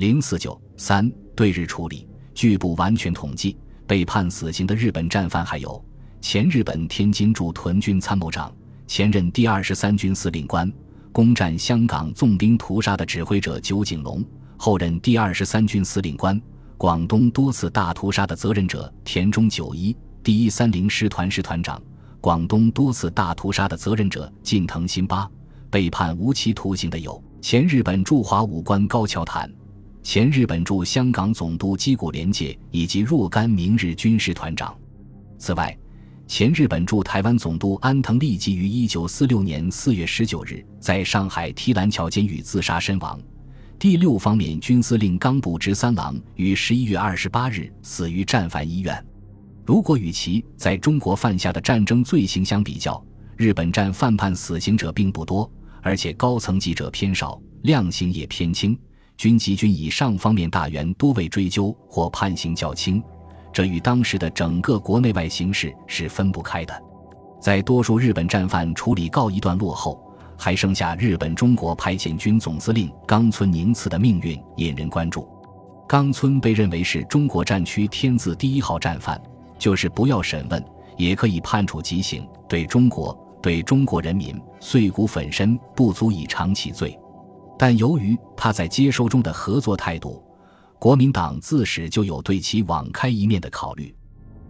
零四九三对日处理，据不完全统计，被判死刑的日本战犯还有前日本天津驻屯军参谋长、前任第二十三军司令官、攻占香港纵兵屠杀的指挥者酒井隆，后任第二十三军司令官。广东多次大屠杀的责任者田中久一，第一三零师团师团长；广东多次大屠杀的责任者近藤新八，被判无期徒刑的有前日本驻华武官高桥坦、前日本驻香港总督矶谷廉介以及若干明日军师团长。此外，前日本驻台湾总督安藤利吉于一九四六年四月十九日在上海提篮桥监狱自杀身亡。第六方面军司令冈部直三郎于十一月二十八日死于战犯医院。如果与其在中国犯下的战争罪行相比较，日本战犯判死刑者并不多，而且高层级者偏少，量刑也偏轻。军级军以上方面大员多未追究或判刑较轻，这与当时的整个国内外形势是分不开的。在多数日本战犯处理告一段落后。还剩下日本中国派遣军总司令冈村宁次的命运引人关注。冈村被认为是中国战区天字第一号战犯，就是不要审问也可以判处极刑，对中国、对中国人民碎骨粉身，不足以偿其罪。但由于他在接收中的合作态度，国民党自始就有对其网开一面的考虑。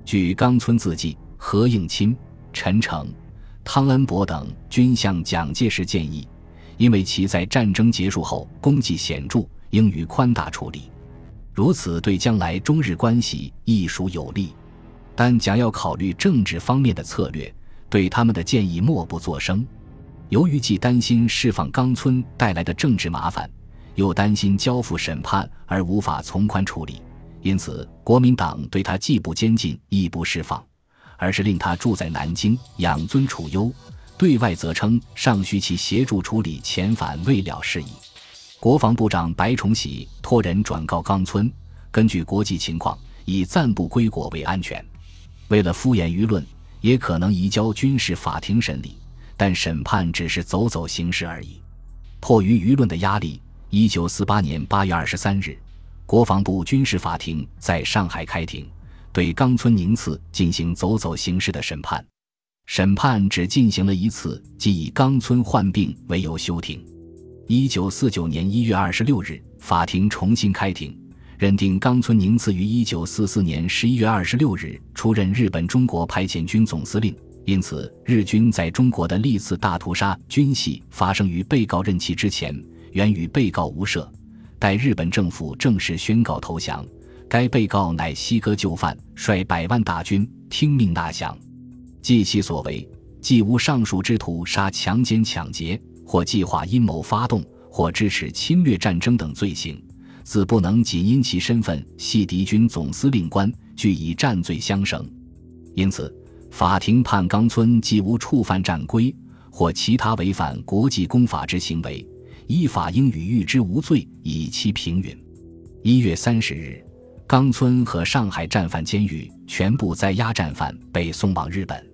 据冈村自记，何应钦、陈诚。汤恩伯等均向蒋介石建议，因为其在战争结束后功绩显著，应予宽大处理，如此对将来中日关系亦属有利。但蒋要考虑政治方面的策略，对他们的建议默不作声。由于既担心释放冈村带来的政治麻烦，又担心交付审判而无法从宽处理，因此国民党对他既不监禁，亦不释放。而是令他住在南京，养尊处优；对外则称尚需其协助处理遣返未了事宜。国防部长白崇禧托人转告冈村，根据国际情况，以暂不归国为安全。为了敷衍舆论，也可能移交军事法庭审理，但审判只是走走形式而已。迫于舆论的压力，一九四八年八月二十三日，国防部军事法庭在上海开庭。对冈村宁次进行走走形式的审判，审判只进行了一次，即以冈村患病为由休庭。一九四九年一月二十六日，法庭重新开庭，认定冈村宁次于一九四四年十一月二十六日出任日本中国派遣军总司令，因此日军在中国的历次大屠杀均系发生于被告任期之前，原与被告无涉。待日本政府正式宣告投降。该被告乃西哥就范，率百万大军听命纳降。计其所为，既无上述之屠杀、强奸、抢劫，或计划阴谋发动，或支持侵略战争等罪行，自不能仅因其身份系敌军总司令官，据以战罪相绳。因此，法庭判冈村既无触犯战规，或其他违反国际公法之行为，依法应予予之无罪，以期平允。一月三十日。冈村和上海战犯监狱全部在押战犯被送往日本。